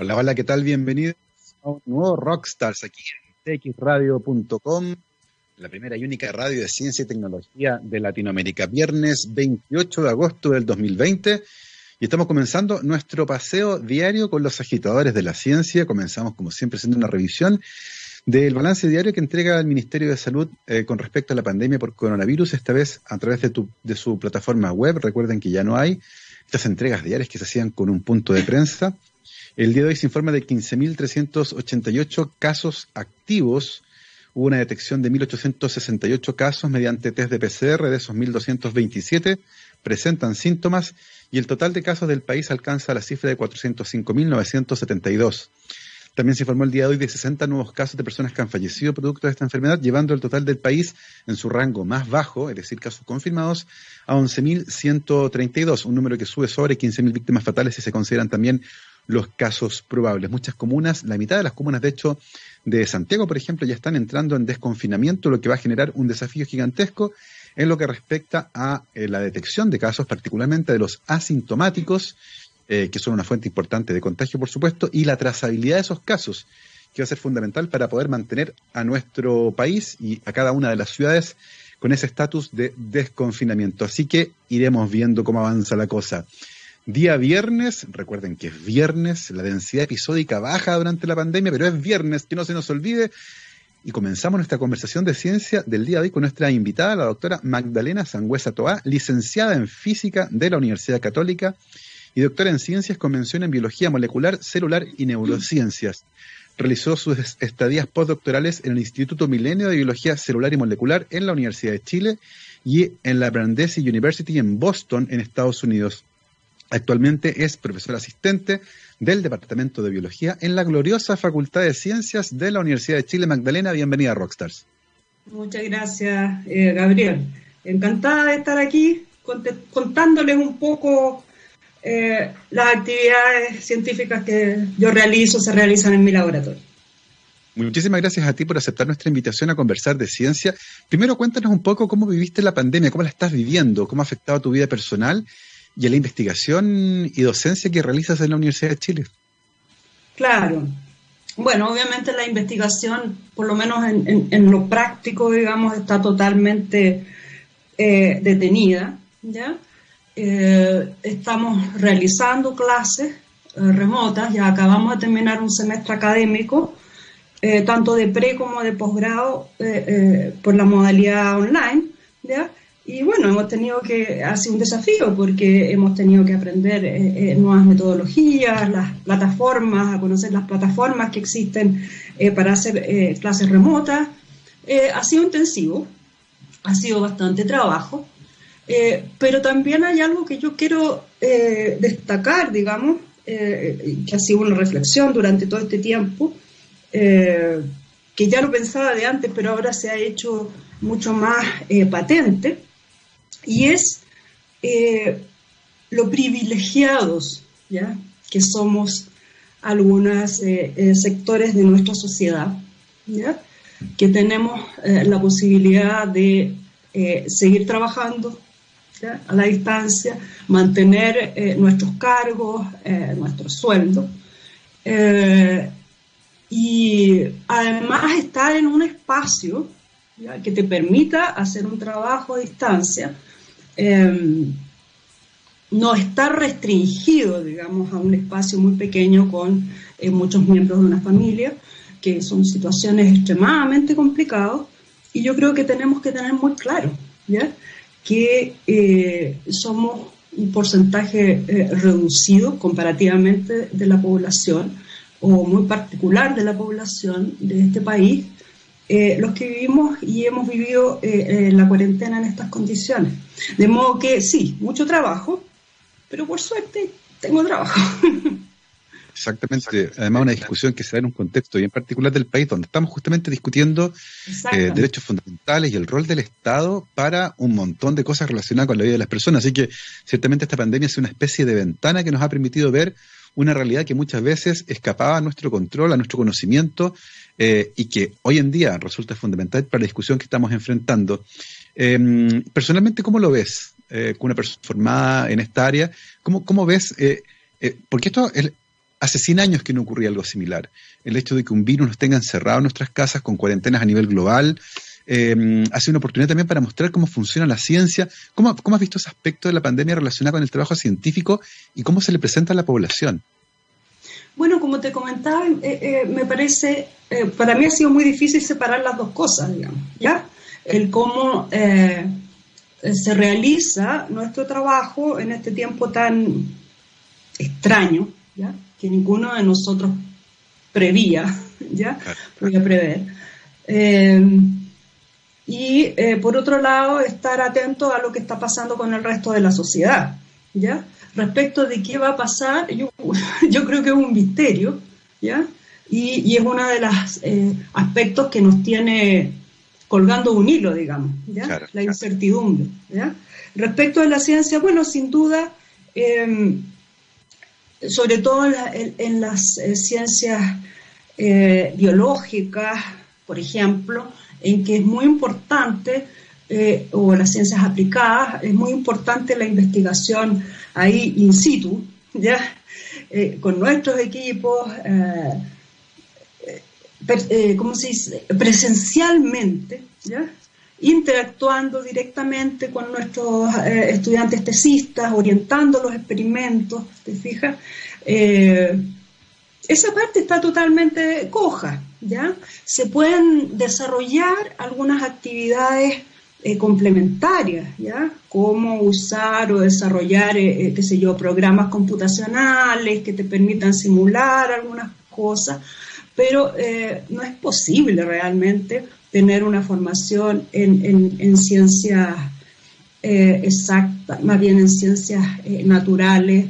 Hola, hola, ¿qué tal? Bienvenidos a un nuevo Rockstars aquí en txradio.com, la primera y única radio de ciencia y tecnología de Latinoamérica. Viernes 28 de agosto del 2020 y estamos comenzando nuestro paseo diario con los agitadores de la ciencia. Comenzamos, como siempre, haciendo una revisión del balance diario que entrega el Ministerio de Salud eh, con respecto a la pandemia por coronavirus, esta vez a través de, de su plataforma web. Recuerden que ya no hay estas entregas diarias que se hacían con un punto de prensa. El día de hoy se informa de 15.388 casos activos. Hubo una detección de 1.868 casos mediante test de PCR, de esos 1.227 presentan síntomas y el total de casos del país alcanza la cifra de 405.972. También se informó el día de hoy de 60 nuevos casos de personas que han fallecido producto de esta enfermedad, llevando el total del país en su rango más bajo, es decir, casos confirmados, a 11.132, un número que sube sobre 15.000 víctimas fatales si se consideran también los casos probables. Muchas comunas, la mitad de las comunas, de hecho, de Santiago, por ejemplo, ya están entrando en desconfinamiento, lo que va a generar un desafío gigantesco en lo que respecta a eh, la detección de casos, particularmente de los asintomáticos, eh, que son una fuente importante de contagio, por supuesto, y la trazabilidad de esos casos, que va a ser fundamental para poder mantener a nuestro país y a cada una de las ciudades con ese estatus de desconfinamiento. Así que iremos viendo cómo avanza la cosa. Día viernes, recuerden que es viernes, la densidad episódica baja durante la pandemia, pero es viernes, que no se nos olvide. Y comenzamos nuestra conversación de ciencia del día de hoy con nuestra invitada, la doctora Magdalena Sangüesa Toá, licenciada en física de la Universidad Católica y doctora en ciencias con mención en biología molecular, celular y neurociencias. Realizó sus estadías postdoctorales en el Instituto Milenio de Biología Celular y Molecular en la Universidad de Chile y en la Brandeis University en Boston, en Estados Unidos. Actualmente es profesor asistente del Departamento de Biología en la gloriosa Facultad de Ciencias de la Universidad de Chile. Magdalena, bienvenida a Rockstars. Muchas gracias, eh, Gabriel. Encantada de estar aquí contándoles un poco eh, las actividades científicas que yo realizo, se realizan en mi laboratorio. Muchísimas gracias a ti por aceptar nuestra invitación a conversar de ciencia. Primero, cuéntanos un poco cómo viviste la pandemia, cómo la estás viviendo, cómo ha afectado tu vida personal y la investigación y docencia que realizas en la Universidad de Chile. Claro. Bueno, obviamente la investigación, por lo menos en, lo práctico, digamos, está totalmente eh, detenida. ¿ya? Eh, estamos realizando clases eh, remotas, ya acabamos de terminar un semestre académico, tanto de pre como de posgrado, por la modalidad online. ¿ya? Y bueno, hemos tenido que, ha sido un desafío porque hemos tenido que aprender eh, eh, nuevas metodologías, las plataformas, a conocer las plataformas que existen eh, para hacer clases remotas. ha sido intensivo, ha sido bastante trabajo, pero también hay algo que yo quiero destacar, digamos, que ha sido una reflexión durante todo este tiempo, que ya lo pensaba de antes, pero ahora se ha hecho mucho más patente y es eh, lo privilegiados ¿ya? que somos algunos eh, eh, sectores de nuestra sociedad, que tenemos la posibilidad de seguir trabajando a la distancia, mantener nuestros cargos, nuestro sueldo. y además estar en un espacio que te permita hacer un trabajo a distancia Em, no está restringido, digamos, a un espacio muy pequeño con eh, muchos miembros de una familia, que son situaciones extremadamente complicadas, y yo creo que tenemos que tener muy claro que eh, somos un porcentaje eh, reducido comparativamente de la población, o muy particular de la población de este país, eh, los que vivimos y hemos vivido eh, la cuarentena en estas condiciones. De modo que sí, mucho trabajo, pero por suerte tengo trabajo. Exactamente. Además, una discusión que se da en un contexto bien particular del país, donde estamos justamente discutiendo eh, derechos fundamentales y el rol del Estado para un montón de cosas relacionadas con la vida de las personas. Así que ciertamente esta pandemia es una especie de ventana que nos ha permitido ver una realidad que muchas veces escapaba a nuestro control, a nuestro conocimiento, eh, y que hoy en día resulta fundamental para la discusión que estamos enfrentando. Em, personalmente, ¿cómo lo ves? Eh, con una persona formada en esta área, ¿cómo, cómo ves? Eh, porque esto es, hace 100 años que no ocurría algo similar. El hecho de que un virus nos tenga encerrado en nuestras casas con cuarentenas a nivel global, eh, ha sido una oportunidad también para mostrar cómo funciona la ciencia. ¿Cómo, ¿Cómo, has visto ese aspecto de la pandemia relacionado con el trabajo científico y cómo se le presenta a la población? Bueno, como te comentaba, eh, eh, me parece, eh, para mí ha sido muy difícil separar las dos cosas, digamos, ¿ya? El cómo se realiza nuestro trabajo en este tiempo tan extraño, ¿ya? Que ninguno de nosotros prevía, ¿ya? Podía prever. Eh, y eh, por otro lado, estar atento a lo que está pasando con el resto de la sociedad, ¿ya? Respecto de qué va a pasar, yo, yo creo que es un misterio, ¿ya? Y, y es uno de los eh, aspectos que nos tiene colgando un hilo, digamos, ¿ya? Claro, la incertidumbre, ¿ya? Respecto a la ciencia, bueno, sin duda, eh, sobre todo en, la, en, en las eh, ciencias biológicas, por ejemplo, en que es muy importante, eh, o las ciencias aplicadas, es muy importante la investigación ahí in situ, ¿ya? Eh, con nuestros equipos, eh, per, ¿cómo se dice? Presencialmente, ¿ya? interactuando directamente con nuestros eh, estudiantes tesistas, orientando los experimentos, ¿te fijas? Eh, esa parte está totalmente coja, Se pueden desarrollar algunas actividades eh, complementarias, ¿ya? Cómo usar o desarrollar, eh, qué sé yo, programas computacionales que te permitan simular algunas cosas, pero eh, no es posible realmente tener una formación en, en, en ciencias eh, exactas, más bien en ciencias eh, naturales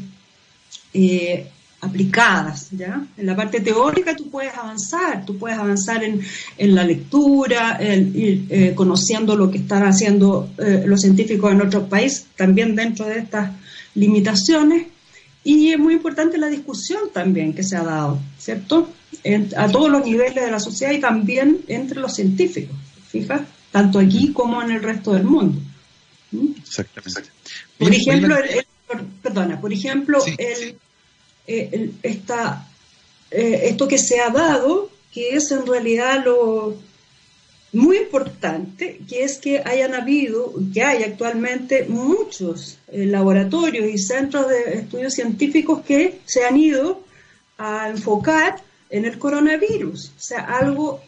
eh, aplicadas. ¿ya? En la parte teórica tú puedes avanzar, tú puedes avanzar en, en la lectura, en, ir eh, conociendo lo que están haciendo eh, los científicos en otros países, también dentro de estas limitaciones. Y es muy importante la discusión también que se ha dado, ¿cierto? En, a todos los niveles de la sociedad y también entre los científicos, fija, tanto aquí como en el resto del mundo. ¿Mm? Exactamente. Por ejemplo, el, el, perdona, por ejemplo, sí. el, el, esta, eh, esto que se ha dado, que es en realidad lo muy importante, que es que hayan habido, que hay actualmente muchos eh, laboratorios y centros de estudios científicos que se han ido a enfocar en el coronavirus, o sea, algo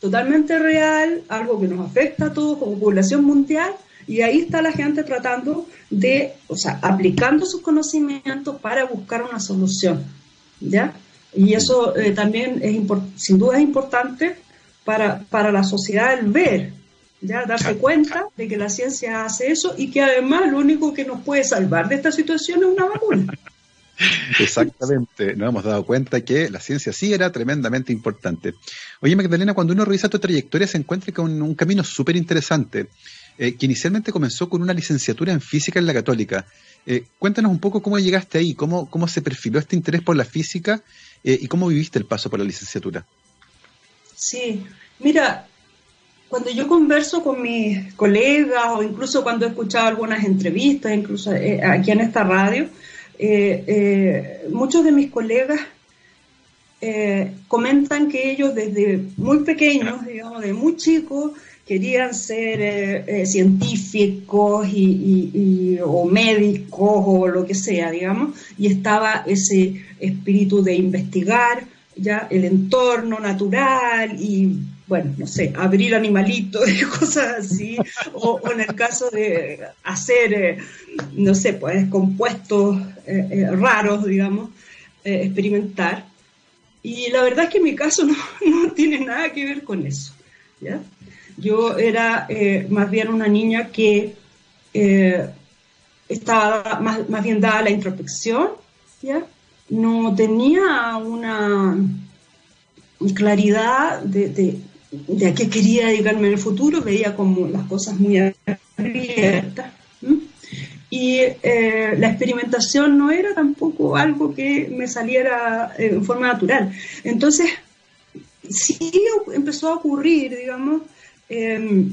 totalmente real, algo que nos afecta a todos como población mundial, y ahí está la gente tratando de, o sea, aplicando sus conocimientos para buscar una solución, ¿ya? Y eso eh, también es sin duda es importante para, para la sociedad el ver, ya darse cuenta de que la ciencia hace eso y que además lo único que nos puede salvar de esta situación es una vacuna. Exactamente, nos hemos dado cuenta que la ciencia sí era tremendamente importante. Oye, Magdalena, cuando uno revisa tu trayectoria se encuentra con un camino súper interesante, eh, que inicialmente comenzó con una licenciatura en física en la católica. Eh, cuéntanos un poco cómo llegaste ahí, cómo, cómo se perfiló este interés por la física eh, y cómo viviste el paso por la licenciatura. Sí, mira, cuando yo converso con mis colegas o incluso cuando he escuchado algunas entrevistas, incluso aquí en esta radio, muchos de mis colegas comentan que ellos desde muy pequeños, digamos, de muy chicos, querían ser científicos y, y, y, o médicos o lo que sea, digamos, y estaba ese espíritu de investigar ya el entorno natural y bueno, no sé, abrir animalitos y cosas así, o, en el caso de hacer, eh, no sé, pues compuestos eh, eh, raros, digamos, eh, experimentar. Y la verdad es que en mi caso no, no tiene nada que ver con eso. ¿ya? Yo era eh, más bien una niña que eh, estaba más, más bien dada a la introspección, ¿ya? no tenía una claridad de, de, a qué quería dedicarme en el futuro, veía como las cosas muy abiertas. Y eh, la experimentación no era tampoco algo que me saliera eh, en forma natural. Entonces, sí empezó a ocurrir, digamos, eh,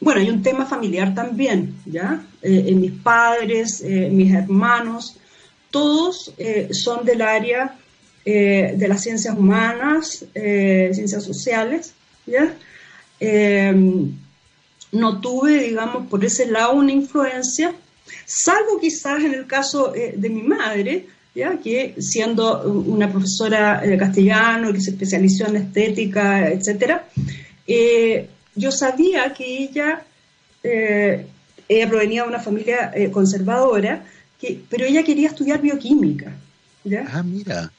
bueno, hay un tema familiar también, ¿ya? Eh, en mis padres, eh, mis hermanos, todos eh, son del área eh, de las ciencias humanas, eh, ciencias sociales, ¿ya? Em, no tuve, digamos, por ese lado una influencia, salvo quizás en el caso de mi madre, ¿ya? que siendo una profesora de castellano, que se especializó en estética, etcétera, yo sabía que ella, ella provenía de una familia conservadora, que, pero ella quería estudiar bioquímica. ¿ya? Ah, mira.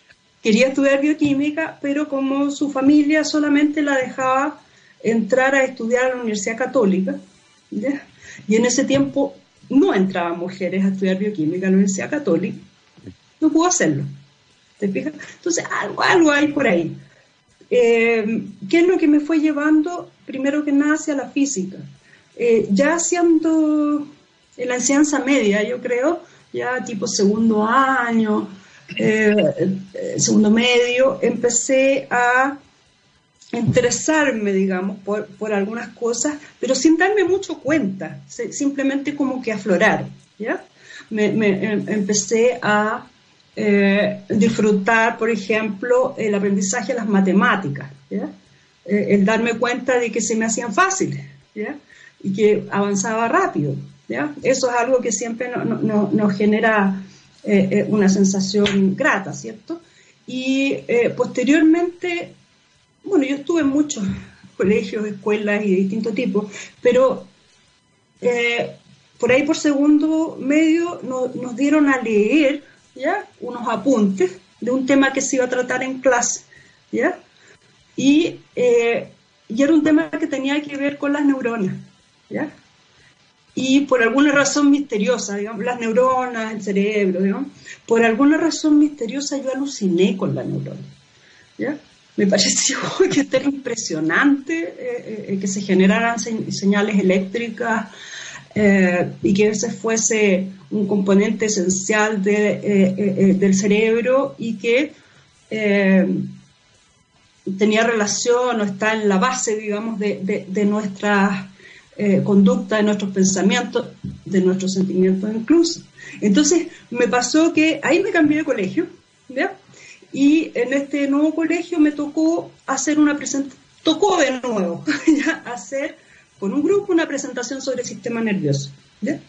Quería estudiar bioquímica, pero como su familia solamente la dejaba entrar a estudiar a la Universidad Católica, y en ese tiempo no entraban mujeres a estudiar bioquímica a la Universidad Católica, no pudo hacerlo. ¿Te fijas? Entonces, algo, algo hay por ahí. Eh, ¿Qué es lo que me fue llevando, primero que nada, hacia la física? Eh, ya siendo en la enseñanza media, yo creo, ya tipo segundo año, eh, segundo medio, empecé a interesarme, digamos, por, algunas cosas, pero sin darme mucho cuenta, simplemente como que aflorar, ¿ya? Me, em, empecé a eh, disfrutar, por ejemplo, el aprendizaje de las matemáticas. Eh, el darme cuenta de que se me hacían fáciles. Y que avanzaba rápido. Eso es algo que siempre nos genera eh, eh, una sensación grata, ¿cierto? Y posteriormente, bueno, yo estuve en muchos colegios, escuelas y de distintos tipos, pero por ahí por segundo medio nos dieron a leer ¿ya? unos apuntes de un tema que se iba a tratar en clase. Y, y era un tema que tenía que ver con las neuronas, ¿ya? y por alguna razón misteriosa, digamos, las neuronas, el cerebro, digamos, por alguna razón misteriosa yo aluciné con la neurona. ¿ya? Me pareció que era impresionante eh, eh, que se generaran señales eléctricas eh, y que ese fuese un componente esencial de, del cerebro y que tenía relación o está en la base, digamos, de, de nuestras eh, conducta, de nuestros pensamientos, de nuestros sentimientos incluso. Entonces me pasó que ahí me cambié de colegio, ¿ya? Y en este nuevo colegio me tocó hacer una presentación, tocó de nuevo, ¿ya? Hacer con un grupo una presentación sobre el sistema nervioso, ¿ya?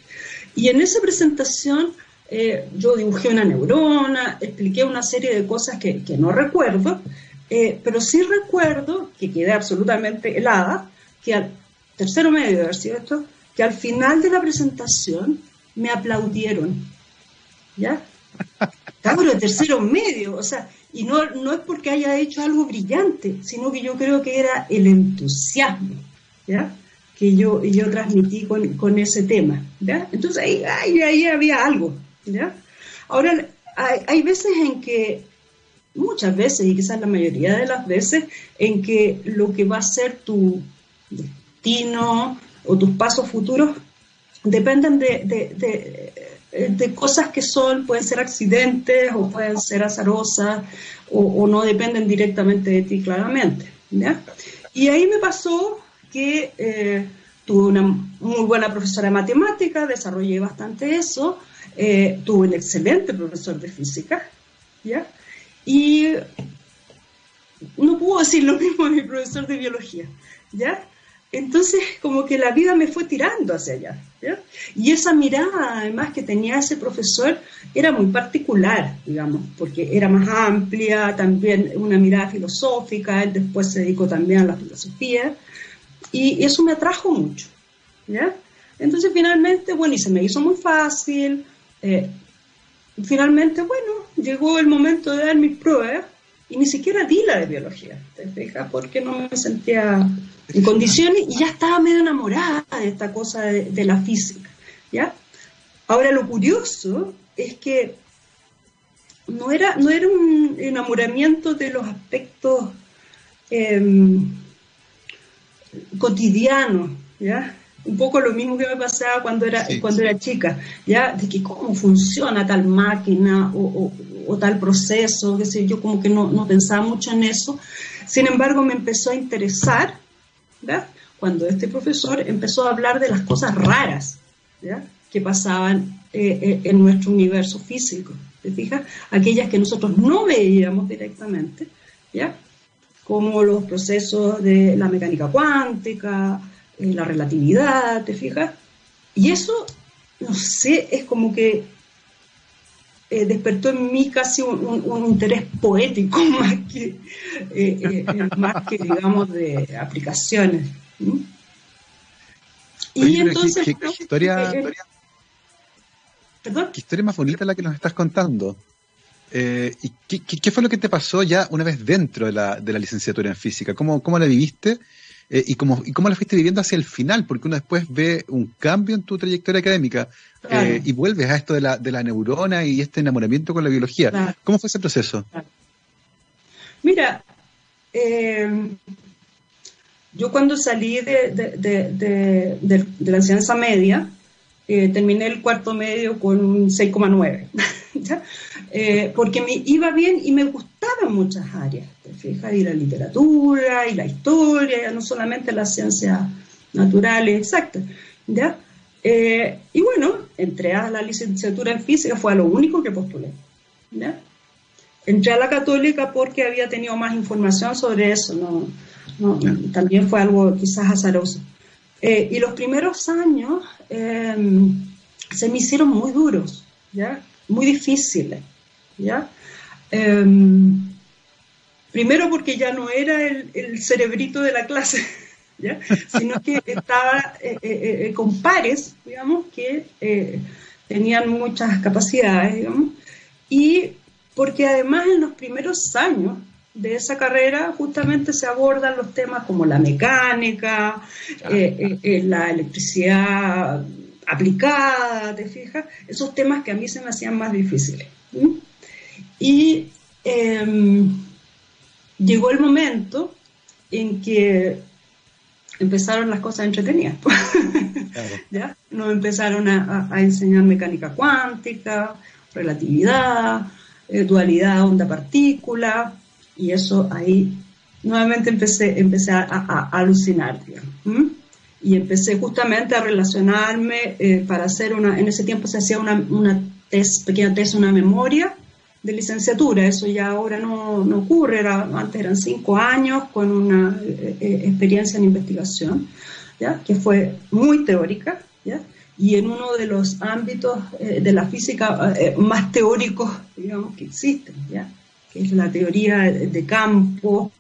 Y en esa presentación eh, yo dibujé una neurona, expliqué una serie de cosas que, que no recuerdo, eh, pero sí recuerdo que quedé absolutamente helada, que al tercero medio de haber sido esto, que al final de la presentación me aplaudieron. ¿Ya? Cabro tercero medio, o sea, y no, no es porque haya hecho algo brillante, sino que yo creo que era el entusiasmo, ¿ya? Que yo, yo transmití con, ese tema, ¿ya? Entonces ahí, ahí, ahí había algo, ¿ya? Ahora, hay, hay veces en que, muchas veces, y quizás la mayoría de las veces, en que lo que va a ser tu, o tus pasos futuros dependen de, de, cosas que son, pueden ser accidentes o pueden ser azarosas o, no dependen directamente de ti claramente. Y ahí me pasó que eh, tuve una muy buena profesora de matemáticas, desarrollé bastante eso, eh, tuve un excelente profesor de física, ¿ya? Y no puedo decir lo mismo de mi profesor de biología, ¿ya? Entonces, como que la vida me fue tirando hacia allá. Y esa mirada, además, que tenía ese profesor era muy particular, digamos, porque era más amplia, también una mirada filosófica, él después se dedicó también a la filosofía, y eso me atrajo mucho. ¿ya? Entonces, finalmente, bueno, y se me hizo muy fácil. Eh, finalmente, bueno, llegó el momento de dar mis pruebas y ni siquiera di la de biología, ¿te fijas? Porque no me sentía en condiciones y ya estaba medio enamorada de esta cosa de, la física, ¿ya? Ahora lo curioso es que no era, no era un enamoramiento de los aspectos em, cotidianos, ¿ya? Un poco lo mismo que me pasaba cuando era, cuando era chica, ¿ya? De que cómo funciona tal máquina o, tal proceso, qué sé yo, como que no, no, pensaba mucho en eso. Sin embargo, me empezó a interesar, ¿ya? Cuando este profesor empezó a hablar de las cosas raras, ¿ya? Que pasaban eh, eh, en nuestro universo físico, ¿te fijas? Aquellas que nosotros no veíamos directamente, ¿ya? Como los procesos de la mecánica cuántica, la relatividad, ¿te fijas? Y eso, no sé, es como que eh, despertó en mí casi un, interés poético más que, eh, más que digamos, de aplicaciones. Y entonces... ¿qué, historia, ¿Qué historia más bonita la que nos estás contando? Eh, ¿Y qué, fue lo que te pasó ya una vez dentro de la, de la licenciatura en física? ¿Cómo, cómo la viviste? Eh, y, cómo, ¿Y cómo la fuiste viviendo hacia el final? Porque uno después ve un cambio en tu trayectoria académica eh, y vuelves a esto de la, de la neurona y este enamoramiento con la biología. ¿Cómo fue ese proceso? Mira, yo cuando salí de, de, de la enseñanza media, eh, terminé el cuarto medio con un 6,9, eh, porque me iba bien y me gustaban muchas áreas, te fijas, y la literatura, y la historia, no solamente las ciencias naturales exactas, ¿ya? Eh, y bueno, entré a la licenciatura en física, fue a lo único que postulé, ¿ya? Entré a la católica porque había tenido más información sobre eso, no, no también fue algo quizás azaroso. Eh, y los primeros años em, se me hicieron muy duros, ¿ya? Muy difíciles, ¿ya? Em, primero porque ya no era el, cerebrito de la clase, ¿ya? Sino que estaba eh, eh, con pares, digamos, que tenían muchas capacidades, digamos, y porque además en los primeros años de esa carrera justamente se abordan los temas como la mecánica, eh, eh, eh, la electricidad aplicada, ¿te fijas? Esos temas que a mí se me hacían más difíciles. Y em, llegó el momento en que empezaron las cosas entretenidas. ¿Ya? Nos empezaron a, enseñar mecánica cuántica, relatividad, dualidad onda-partícula, y eso ahí nuevamente empecé, empecé a, alucinar, Y empecé justamente a relacionarme eh, para hacer una, en ese tiempo se hacía una, una pequeña test, una memoria de licenciatura, eso ya ahora no, no ocurre, era, antes eran cinco años con una eh, eh, experiencia en investigación, ¿ya? que fue muy teórica, ¿ya? y en uno de los ámbitos de la física más teóricos, digamos, que existen, ¿ya? es la teoría de campo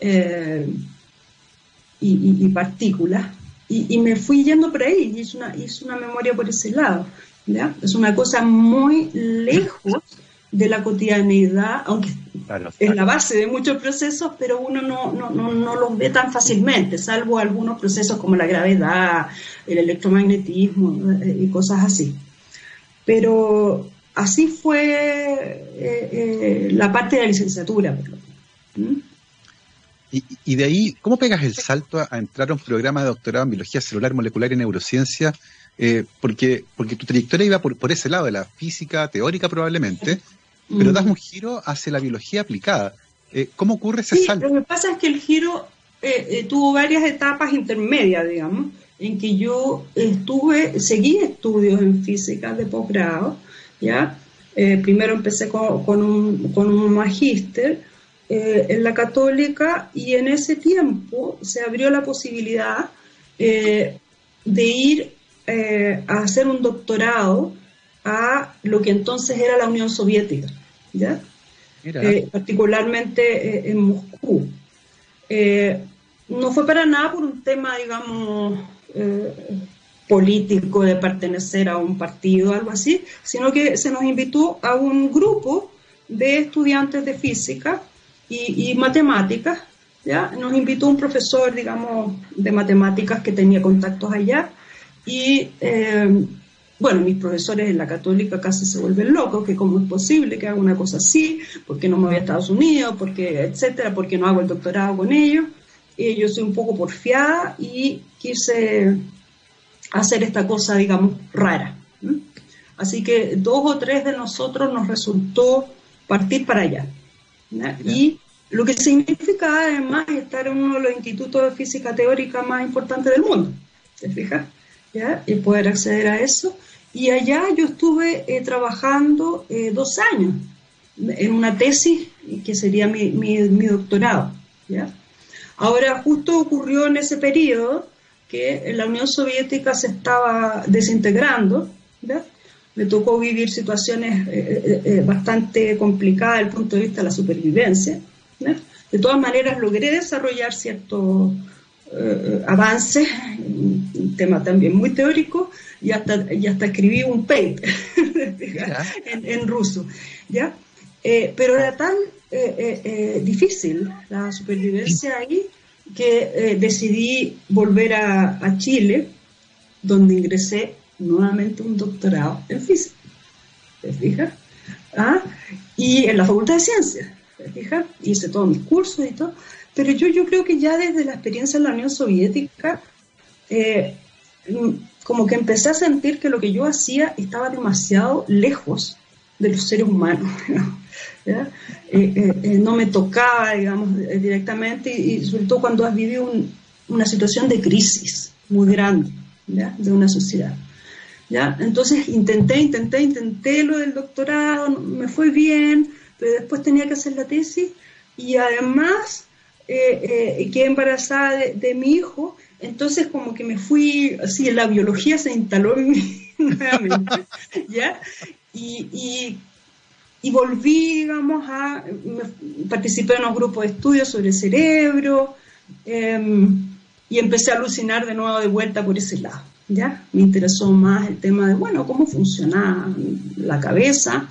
eh, y, partículas. Y, me fui yendo por ahí y hice una, una memoria por ese lado. Es una cosa muy lejos de la cotidianeidad, aunque es la base de muchos procesos, pero uno no, no, no, no, los ve tan fácilmente, salvo algunos procesos como la gravedad, el electromagnetismo eh, y cosas así. Pero así fue eh, eh, la parte de la licenciatura. ¿Mm? Y, de ahí, ¿cómo pegas el salto a, entrar a un programa de doctorado en biología celular, molecular y neurociencia? Eh, porque, porque tu trayectoria iba por, ese lado, de la física teórica probablemente, pero das un giro hacia la biología aplicada. ¿Cómo ocurre ese salto? Lo que pasa es que el giro tuvo varias etapas intermedias, digamos, en que yo estuve, seguí estudios en física de posgrado, ¿ya? Eh, primero empecé con, un, con un magíster eh, en la católica y en ese tiempo se abrió la posibilidad eh, de ir a hacer un doctorado a lo que entonces era la Unión Soviética, ¿ya? particularmente en Moscú. no fue para nada por un tema, digamos, político de pertenecer a un partido, algo así, sino que se nos invitó a un grupo de estudiantes de física y, matemáticas, ¿ya? Nos invitó un profesor, digamos, de matemáticas que tenía contactos allá y, eh, bueno, mis profesores en la católica casi se vuelven locos, que cómo es posible que haga una cosa así, porque no me voy a Estados Unidos, porque, etcétera, porque no hago el doctorado con ellos. Y yo soy un poco porfiada y quise hacer esta cosa, digamos, rara. Así que dos o tres de nosotros nos resultó partir para allá. Y lo que significa además estar en uno de los institutos de física teórica más importantes del mundo, ¿te fijas? ¿Ya? Y poder acceder a eso. Y allá yo estuve eh, trabajando eh, dos años en una tesis que sería mi, mi, doctorado. ¿ya? Ahora, justo ocurrió en ese periodo que la Unión Soviética se estaba desintegrando. Me tocó vivir situaciones eh, bastante complicadas desde el punto de vista de la supervivencia. De todas maneras, logré desarrollar ciertos eh, avances, un tema también muy teórico, y hasta, y hasta escribí un paper en, ruso. ¿ya? Eh, pero era tan eh, difícil la supervivencia ahí que decidí volver a, Chile, donde ingresé nuevamente un doctorado en física. ¿Te fijas? ¿Ah? Y en la Facultad de Ciencias. ¿Te fijas? Hice todos mis cursos y todo. Pero yo, yo creo que ya desde la experiencia en la Unión Soviética, eh, como que empecé a sentir que lo que yo hacía estaba demasiado lejos de los seres humanos. ¿Ya? Eh, eh, no me tocaba, digamos, directamente y, sobre todo cuando has vivido una situación de crisis muy grande ¿ya? de una sociedad. ¿Ya? Entonces intenté, intenté, intenté lo del doctorado, me fue bien, pero después tenía que hacer la tesis y además eh, eh, quedé embarazada de, mi hijo, entonces como que me fui, así la biología se instaló en mí nuevamente, ¿ya? Y, volví, digamos, a, participé en un grupo de estudios sobre el cerebro em, y empecé a alucinar de nuevo de vuelta por ese lado, ¿ya? Me interesó más el tema de, bueno, cómo funciona la cabeza.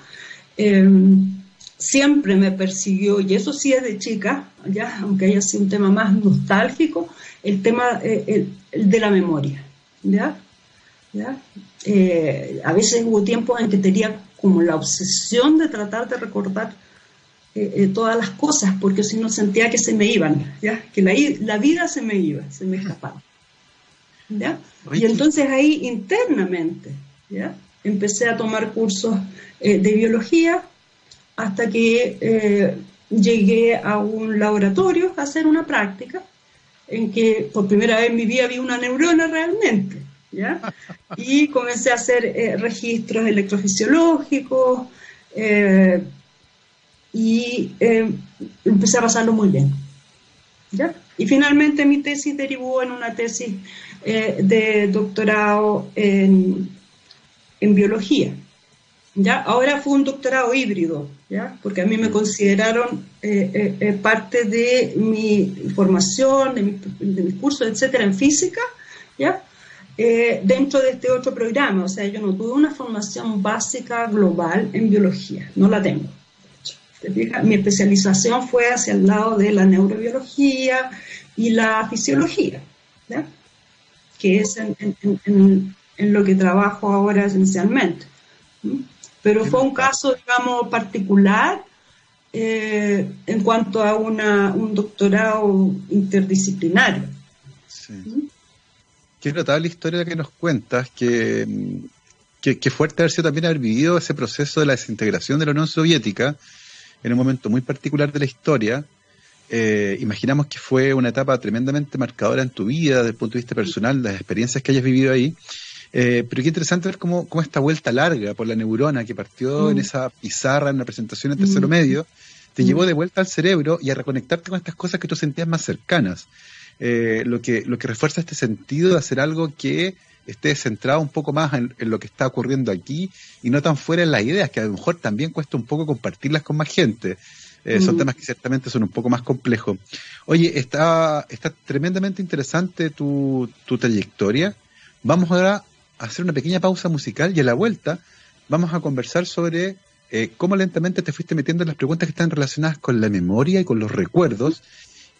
Em, siempre me persiguió, y eso sí es de chica, ya, aunque haya sido un tema más nostálgico, el tema eh, el, de la memoria. ¿ya? ¿Ya? Eh, a veces hubo tiempos en que tenía como la obsesión de tratar de recordar eh, todas las cosas, porque si no sentía que se me iban, ¿ya? que la, la vida se me iba, se me escapaba. ¿Ya? Y entonces ahí internamente ¿ya? empecé a tomar cursos de biología, hasta que eh, llegué a un laboratorio a hacer una práctica en que por primera vez en mi vida vi una neurona realmente, ¿ya? Y comencé a hacer eh, registros electrofisiológicos eh, y empecé a pasarlo muy bien, ¿ya? Y finalmente mi tesis derivó en una tesis de doctorado en, en biología, ¿ya? Ahora fue un doctorado híbrido, ¿ya? Porque a mí me consideraron eh, eh, eh, parte de mi formación, de, mis cursos, etcétera, en física, ¿ya? dentro de este otro programa. O sea, yo no tuve una formación básica global en biología, no la tengo. Mi especialización fue hacia el lado de la neurobiología y la fisiología. Que es en, lo que trabajo ahora esencialmente. Pero fue un caso, digamos, particular eh, en cuanto a una, un doctorado interdisciplinario. Sí. Qué notable historia que nos cuentas, que, que, fuerte haber sido también haber vivido ese proceso de la desintegración de la Unión Soviética en un momento muy particular de la historia. Eh, imaginamos que fue una etapa tremendamente marcadora en tu vida, desde el punto de vista personal, las experiencias que hayas vivido ahí. Eh, pero qué interesante ver cómo, cómo, esta vuelta larga por la neurona que partió en mm. esa pizarra en la presentación en tercero mm. medio, te llevó mm. de vuelta al cerebro y a reconectarte con estas cosas que tú sentías más cercanas. Eh, lo, que, lo que refuerza este sentido de hacer algo que esté centrado un poco más en, lo que está ocurriendo aquí y no tan fuera en las ideas, que a lo mejor también cuesta un poco compartirlas con más gente. Eh, son temas que ciertamente son un poco más complejos. Oye, está, está tremendamente interesante tu, tu trayectoria. Vamos ahora hacer una pequeña pausa musical y a la vuelta vamos a conversar sobre eh, cómo lentamente te fuiste metiendo en las preguntas que están relacionadas con la memoria y con los recuerdos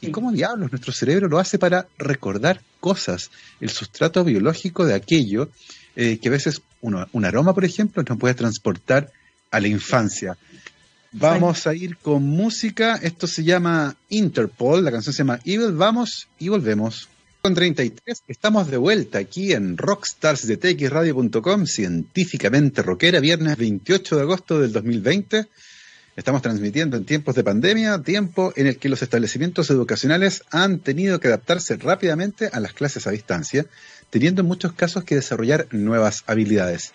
y cómo diablos nuestro cerebro lo hace para recordar cosas, el sustrato biológico de aquello eh, que a veces uno, un aroma, por ejemplo, nos puede transportar a la infancia. Vamos a ir con música, esto se llama Interpol, la canción se llama Evil, vamos y volvemos. Con 33, estamos de vuelta aquí en Rockstars de txradio.com, científicamente rockera, viernes 28 de agosto del 2020. Estamos transmitiendo en tiempos de pandemia, tiempo en el que los establecimientos educacionales han tenido que adaptarse rápidamente a las clases a distancia, teniendo en muchos casos que desarrollar nuevas habilidades.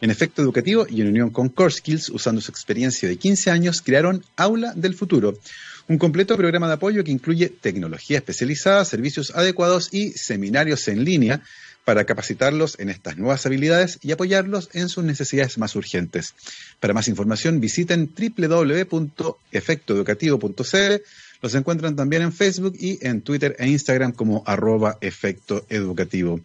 En efecto educativo y en unión con Core Skills, usando su experiencia de 15 años, crearon Aula del Futuro, un completo programa de apoyo que incluye tecnología especializada, servicios adecuados y seminarios en línea para capacitarlos en estas nuevas habilidades y apoyarlos en sus necesidades más urgentes. Para más información visiten www.efectoeducativo.cl. Los encuentran también en Facebook y en Twitter e Instagram como arroba efecto educativo.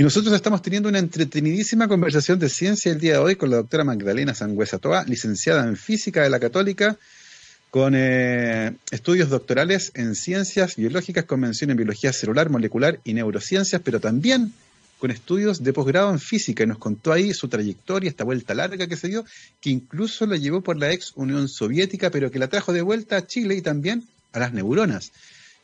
Y nosotros estamos teniendo una entretenidísima conversación de ciencia el día de hoy con la doctora Magdalena Sangüesa Toa, licenciada en Física de la Católica, con eh, estudios doctorales en ciencias biológicas, con mención en biología celular, molecular y neurociencias, pero también con estudios de posgrado en física. Y nos contó ahí su trayectoria, esta vuelta larga que se dio, que incluso la llevó por la ex Unión Soviética, pero que la trajo de vuelta a Chile y también a las neuronas,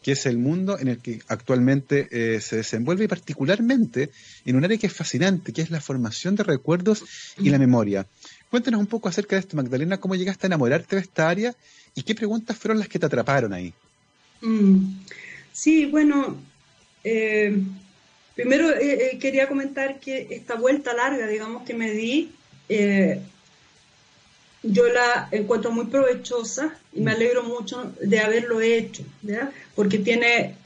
que es el mundo en el que actualmente eh, se desenvuelve y particularmente en un área que es fascinante, que es la formación de recuerdos y la memoria. Cuéntanos un poco acerca de esto, Magdalena, cómo llegaste a enamorarte de esta área y qué preguntas fueron las que te atraparon ahí. Mm. Sí, bueno, eh, Primero eh, quería comentar que esta vuelta larga, digamos, que me di, yo la encuentro muy provechosa y me alegro mucho de haberlo hecho, ¿verdad? porque tiene,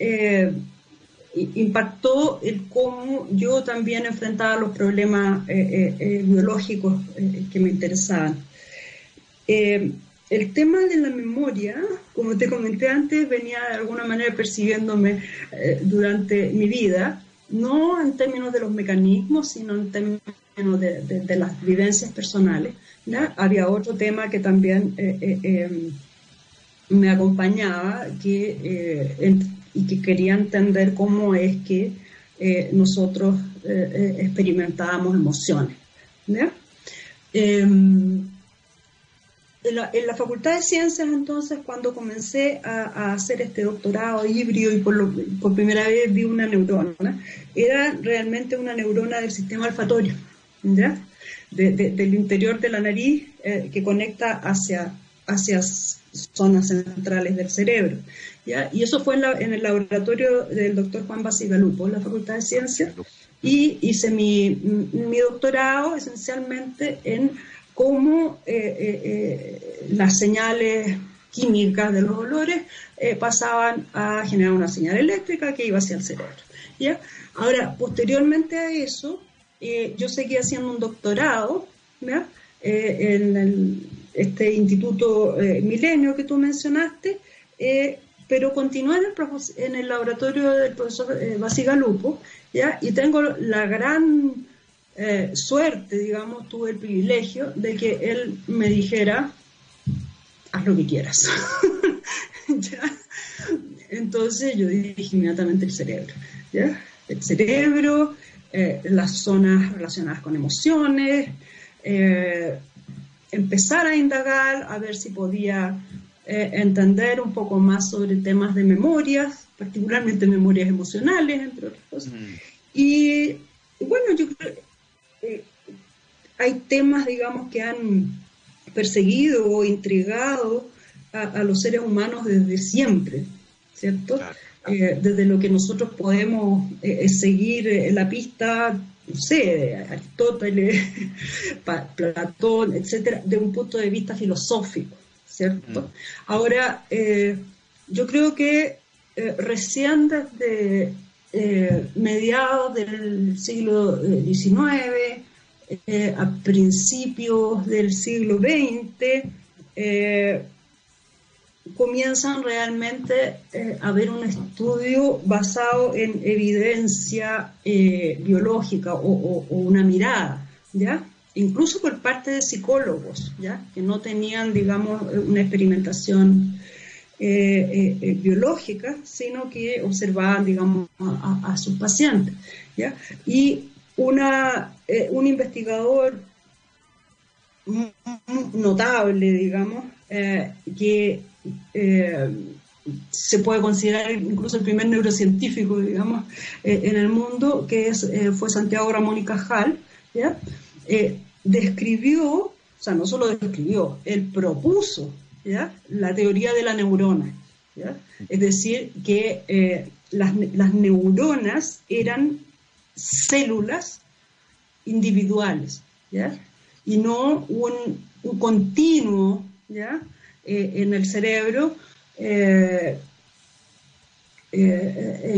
impactó el cómo yo también enfrentaba los problemas biológicos que me interesaban. el tema de la memoria, como te comenté antes, venía de alguna manera persiguiéndome durante mi vida no en términos de los mecanismos, sino en términos de, las vivencias personales. Había otro tema que también eh, eh, em, me acompañaba que, eh, y que quería entender cómo es que nosotros experimentábamos emociones. Em, en la, Facultad de Ciencias, entonces, cuando comencé a, hacer este doctorado híbrido y por, primera vez vi una neurona, era realmente una neurona del sistema olfatorio, ¿ya? Del interior de la nariz eh, que conecta hacia, hacia zonas centrales del cerebro. Y eso fue en, el laboratorio del doctor Juan Basigalupo, en la Facultad de Ciencias, y hice mi, doctorado esencialmente en cómo eh, eh, las señales químicas de los olores pasaban a generar una señal eléctrica que iba hacia el cerebro. ¿ya? Ahora, posteriormente a eso, yo seguí haciendo un doctorado en este instituto Milenio que tú mencionaste, pero continué en el, en el, laboratorio del profesor Basigalupo, ¿ya? y tengo la gran eh, suerte, digamos, tuve el privilegio de que él me dijera, haz lo que quieras. Entonces yo dije inmediatamente el cerebro. El cerebro, eh, las zonas relacionadas con emociones, eh, empezar a indagar, a ver si podía entender un poco más sobre temas de memorias, particularmente memorias emocionales, entre otras cosas. Y bueno, yo creo eh, hay temas, digamos, que han perseguido o intrigado a, los seres humanos desde siempre, ¿cierto? Eh, desde lo que nosotros podemos eh, seguir la pista, no sé, Aristóteles, Platón, etcétera, de un punto de vista filosófico, ¿cierto? Mm. Ahora, yo creo que recién desde eh, mediados del siglo XIX, eh, a principios del siglo XX, eh, comienzan realmente a haber un estudio basado en evidencia biológica o, una mirada, ¿ya? incluso por parte de psicólogos, ¿ya? que no tenían, digamos, una experimentación eh, eh, eh, biológica, sino que observaban, digamos, a, sus pacientes. ¿ya? Y una, un investigador notable, digamos, que se puede considerar incluso el primer neurocientífico, digamos, en el mundo, que es, fue Santiago Ramón y Cajal, ¿ya? describió, o sea, no solo describió, él propuso la teoría de la neurona. Es decir, que eh, las, neuronas eran células individuales, ¿ya? Y no un, continuo, ¿ya? En el cerebro en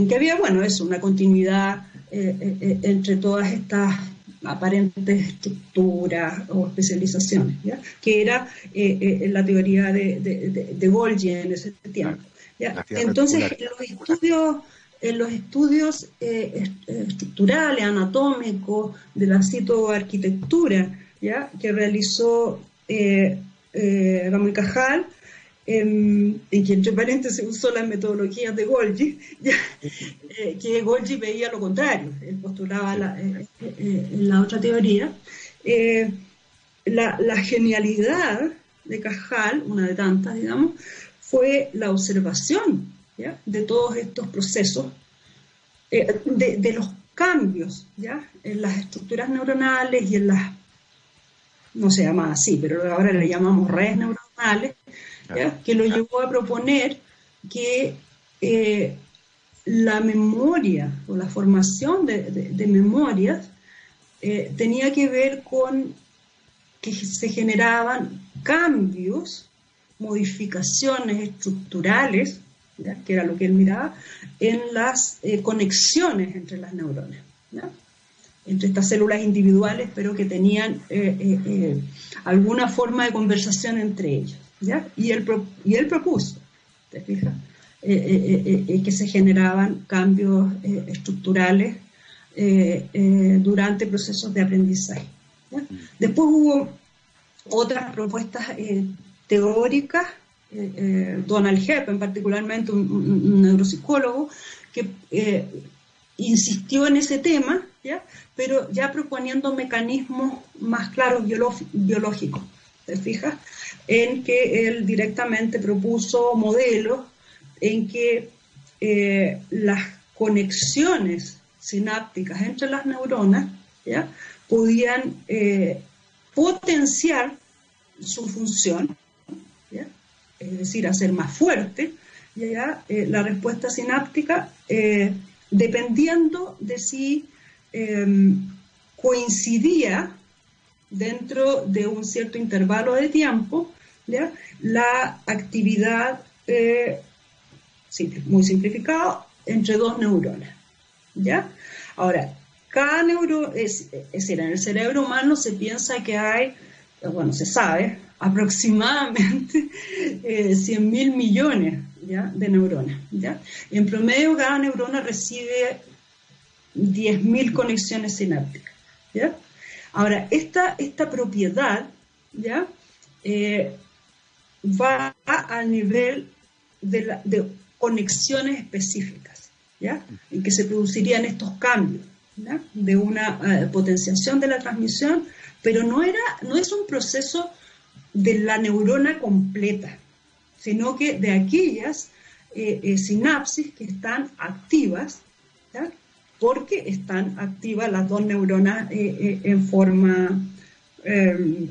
que había, bueno, es una continuidad entre todas estas aparentes estructuras o especializaciones, ¿ya? que era la teoría de, de, de, Golgi en ese tiempo. Entonces, los estudios en los estudios eh, estructurales, anatómicos de la citoarquitectura, ¿ya? que realizó eh, eh, Ramón Cajal, en, que entre paréntesis usó las metodologías de Golgi, eh, que Golgi veía lo contrario, él postulaba la, la otra teoría. La, la, genialidad de Cajal, una de tantas, digamos, fue la observación de todos estos procesos, eh, de, los cambios ¿ya? en las estructuras neuronales y en las, no se llama así, pero ahora le llamamos redes neuronales, que lo llevó a proponer que eh, la memoria o la formación de, memorias eh, tenía que ver con que se generaban cambios, modificaciones estructurales que era lo que él miraba, en las eh, conexiones entre las neuronas, entre estas células individuales, pero que tenían eh, eh, alguna forma de conversación entre ellas. Y, él, y él propuso, ¿te fijas? que se generaban cambios estructurales durante procesos de aprendizaje. Después hubo otras propuestas teóricas eh, eh, Donald Heppen, particularmente un, neuropsicólogo, que eh, insistió en ese tema, ¿ya? pero ya proponiendo mecanismos más claros biológicos, ¿te fijas? En que él directamente propuso modelos en que las conexiones sinápticas entre las neuronas ¿ya? podían potenciar su función es decir, hacer más fuerte, ya, eh, la respuesta sináptica, eh, dependiendo de si em, coincidía dentro de un cierto intervalo de tiempo la actividad, eh, muy simplificado, entre dos neuronas. ¿ya? Ahora, cada neurona, es, decir, en el cerebro humano se piensa que hay, bueno, se sabe, aproximadamente eh, 100 mil millones de neuronas. ¿ya? En promedio, cada neurona recibe 10.000 conexiones sinápticas. ¿ya? Ahora, esta, esta propiedad ¿ya? Eh, va al nivel de, de, conexiones específicas, ¿ya? en que se producirían estos cambios de una eh, potenciación de la transmisión, pero no, era, no es un proceso de la neurona completa, sino que de aquellas eh, eh, sinapsis que están activas, porque están activas las dos neuronas eh, en forma em,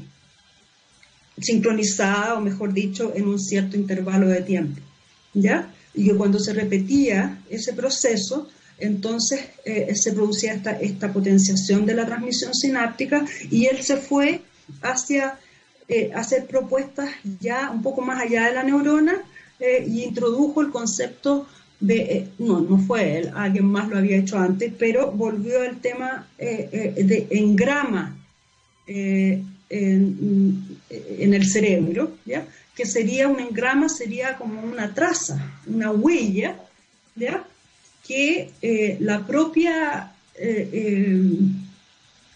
sincronizada, o mejor dicho, en un cierto intervalo de tiempo. ¿ya? Y que cuando se repetía ese proceso, entonces se producía esta potenciación de la transmisión sináptica y él se fue hacia eh, hacer propuestas ya un poco más allá de la neurona eh, y introdujo el concepto de, eh, no, no fue él, alguien más lo había hecho antes, pero volvió al tema de engrama en, en, el cerebro, ¿ya? que sería un engrama, sería como una traza, una huella, ¿ya? que la propia,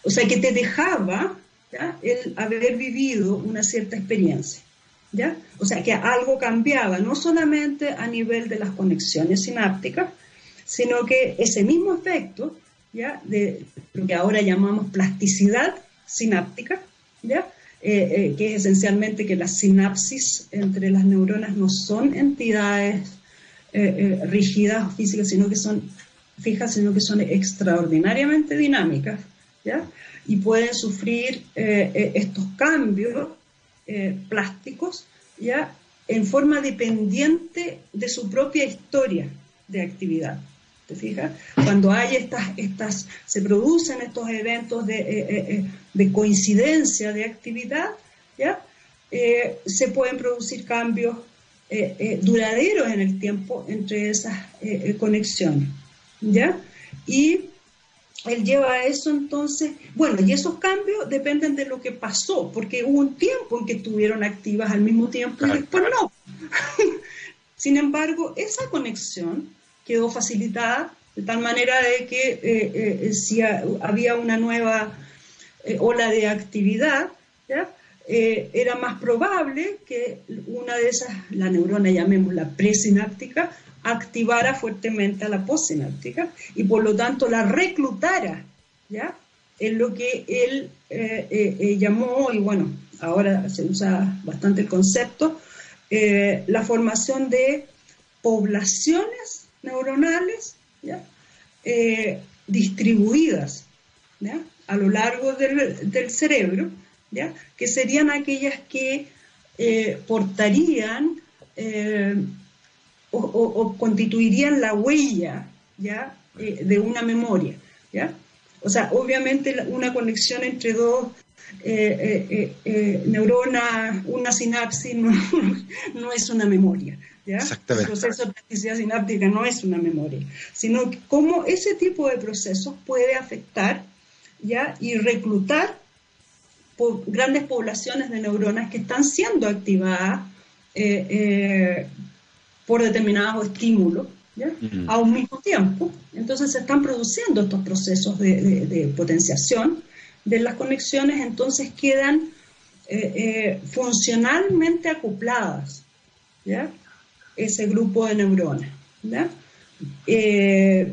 o sea, que te dejaba el haber vivido una cierta experiencia. ¿ya? O sea, que algo cambiaba, no solamente a nivel de las conexiones sinápticas, sino que ese mismo efecto, ¿ya? de lo que ahora llamamos plasticidad sináptica, ¿ya? Eh, eh, que es esencialmente que las sinapsis entre las neuronas no son entidades eh, rígidas o físicas, sino que son fijas, sino que son extraordinariamente dinámicas. ¿ya? Y pueden sufrir eh, eh, estos cambios eh, plásticos ya en forma dependiente de su propia historia de actividad. ¿Te fijas? Cuando hay estas, estas, se producen estos eventos de, de coincidencia de actividad, ¿ya? se pueden producir cambios duraderos en el tiempo entre esas conexiones, ¿ya? Y él lleva eso entonces, bueno, y esos cambios dependen de lo que pasó, porque hubo un tiempo en que estuvieron activas al mismo tiempo y después no. Sin embargo, esa conexión quedó facilitada de tal manera de que eh, eh, si había una nueva eh, ola de actividad, era más probable que una de esas, la neurona llamémosla presináptica, activara fuertemente a la postsináptica y por lo tanto la reclutara, ¿ya? Lo que él eh, eh, eh, llamó, y bueno, ahora se usa bastante el concepto, la formación de poblaciones neuronales ¿ya? distribuidas ¿ya? a lo largo del, del cerebro, ¿ya? que serían aquellas que portarían o, constituirían la huella ¿ya? Eh, de una memoria. ¿ya? O sea, obviamente una conexión entre dos eh, eh, neuronas, una sinapsis, no, es una memoria. ¿ya? El proceso de plasticidad sináptica no es una memoria, sino cómo ese tipo de procesos puede afectar ¿ya? y reclutar grandes poblaciones de neuronas que están siendo activadas por determinados estímulos a un mismo tiempo. Entonces se están produciendo estos procesos de, potenciación de las conexiones, entonces quedan eh, eh, funcionalmente acopladas ¿ya? ese grupo de neuronas. Eh,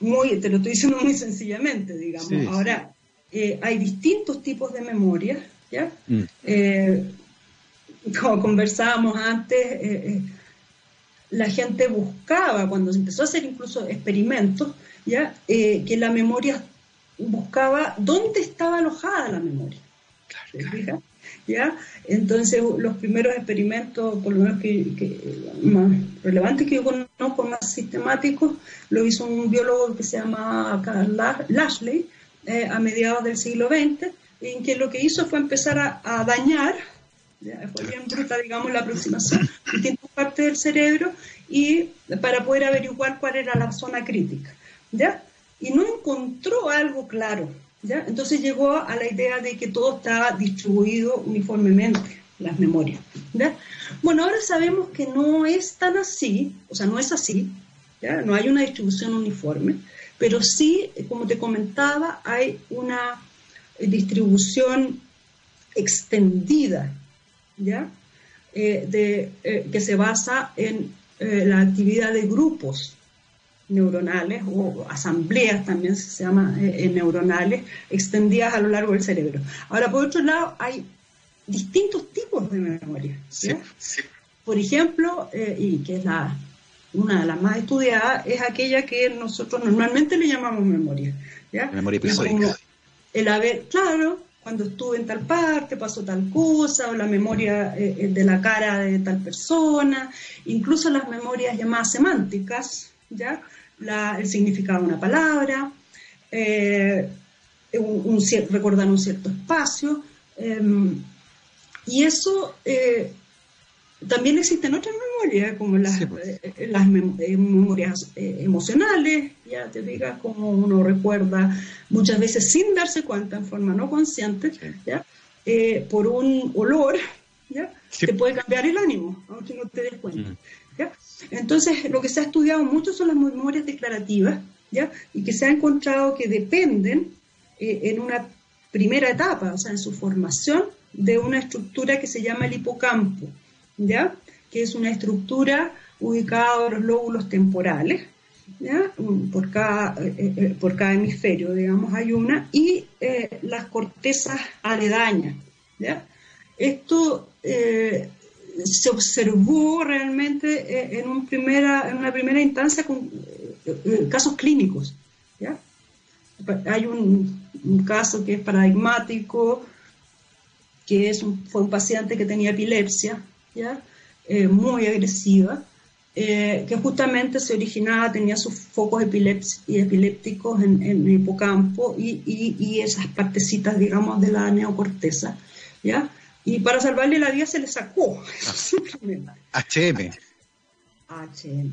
muy, te lo estoy diciendo muy sencillamente, digamos. Ahora, hay distintos tipos de memoria, ¿ya? Mm. como conversábamos antes, la gente buscaba, cuando se empezó a hacer incluso experimentos, ¿ya? Eh, que la memoria buscaba dónde estaba alojada la memoria. Claro, ¿Ya? Entonces, los primeros experimentos, por lo menos que, más relevantes que yo conozco, más sistemáticos, lo hizo un biólogo que se llama Carl Lashley eh, a mediados del siglo XX, en que lo que hizo fue empezar a dañar fue bien bruta, digamos, la aproximación, partes del cerebro y para poder averiguar cuál era la zona crítica, ¿ya? Y no encontró algo claro, ¿ya? Entonces llegó a la idea de que todo estaba distribuido uniformemente, las memorias, ¿ya? Bueno, ahora sabemos que no es tan así, o sea, no es así, ¿ya? No hay una distribución uniforme, pero sí, como te comentaba, hay una distribución extendida ¿ya? Eh, de, eh, que se basa en eh, la actividad de grupos neuronales o asambleas también se llama neuronales extendidas a lo largo del cerebro. Ahora, por otro lado, hay distintos tipos de memoria. Por ejemplo, y que es la, una de las más estudiadas, es aquella que nosotros normalmente le llamamos memoria. ¿ya? memoria episódica. El haber, claro, cuando estuve en tal parte pasó tal cosa, o la memoria eh, eh, de la cara de tal persona, incluso las memorias llamadas semánticas, ¿ya? el significado de una palabra, eh, un, recordar un cierto espacio. Em, y eso también existen otras memorias, como las, pues. eh, las eh, memorias eh, emocionales, ya te digas, como uno recuerda muchas veces sin darse cuenta, en forma no consciente, ¿ya? por un olor, ¿ya? te puede cambiar el ánimo, aunque no te des cuenta. Mm. ¿ya? Entonces, lo que se ha estudiado mucho son las memorias declarativas, ¿ya? y que se ha encontrado que dependen en una primera etapa, o sea, en su formación, de una estructura que se llama el hipocampo. ¿ya? Que es una estructura ubicada en los lóbulos temporales, ¿ya? Por, cada, eh, eh, por cada hemisferio, digamos, hay una, y eh, las cortezas aledañas. Esto se observó realmente en, un primera, en una primera instancia con casos clínicos. Hay un, caso que es paradigmático, que es fue un paciente que tenía epilepsia, ¿ya? Eh, muy agresiva, eh, que justamente se originaba, tenía sus focos epilépticos en, el hipocampo y, esas partecitas, digamos, de la neocorteza, ¿ya? Y para salvarle la vida se le sacó, simplemente. HM. HM,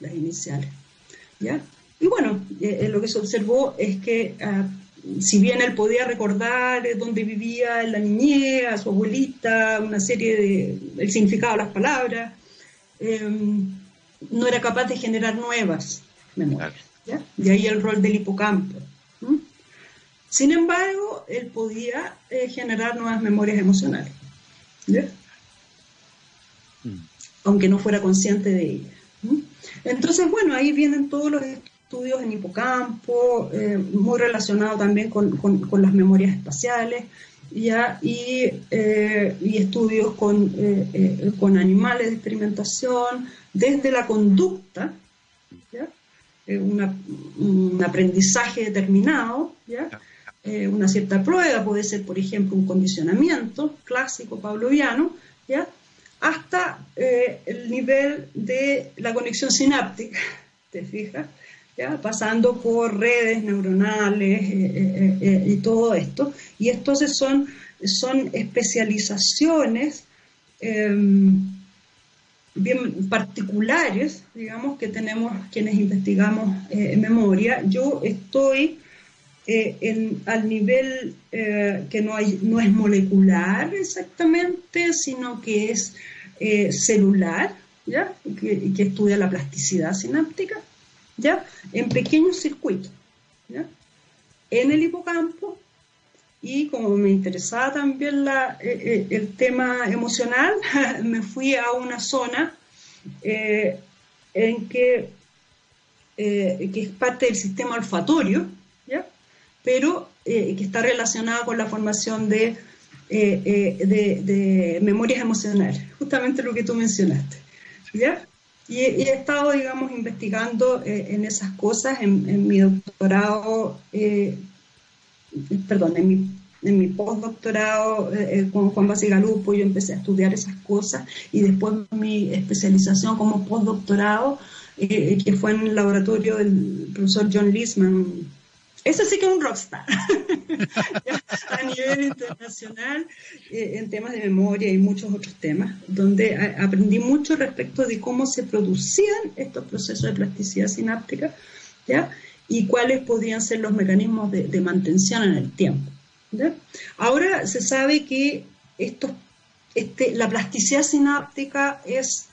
las iniciales, ¿ya? Y bueno, eh, eh, lo que se observó es que ah, si bien él podía recordar dónde vivía en la niñez, a su abuelita, una serie de, el significado de las palabras, em, no era capaz de generar nuevas memorias. ¿ya? De ahí el rol del hipocampo. Sin embargo, él podía eh, generar nuevas memorias emocionales. ¿ya? Mm. Aunque no fuera consciente de ellas. Entonces, bueno, ahí vienen todos los estudios en hipocampo, eh, muy relacionado también con, las memorias espaciales, ¿ya? Y, eh, estudios con, eh, con, animales de experimentación, desde la conducta, un aprendizaje determinado, ¿ya? una cierta prueba, puede ser, por ejemplo, un condicionamiento clásico pavloviano, ¿ya? hasta el nivel de la conexión sináptica, ¿te fijas? Pasando por redes neuronales eh, eh, eh, y todo esto. Y entonces son, son especializaciones em, bien particulares, digamos, que tenemos quienes investigamos memoria. Yo estoy en, al nivel que no, no es molecular exactamente, sino que es celular, ¿ya? que estudia la plasticidad sináptica. ¿Ya? En pequeños circuitos, ¿ya? En el hipocampo y como me interesaba también la, eh, eh, el tema emocional, me fui a una zona eh, en que, que es parte del sistema olfatorio, ¿ya? pero que está relacionada con la formación de, de, de, memorias emocionales, justamente lo que tú mencionaste. ¿ya? Y he, estado, digamos, investigando eh, en esas cosas en, mi doctorado, eh, perdón, en mi, en mi postdoctorado eh, con Juan Basigalupo, yo empecé a estudiar esas cosas y después mi especialización como postdoctorado, que fue en el laboratorio del profesor John Lisman, eso sí que es un rockstar a nivel internacional eh, en temas de memoria y muchos otros temas, donde aprendí mucho respecto de cómo se producían estos procesos de plasticidad sináptica ¿ya? y cuáles podrían ser los mecanismos de, mantención en el tiempo. Ahora se sabe que esto, este, la plasticidad sináptica es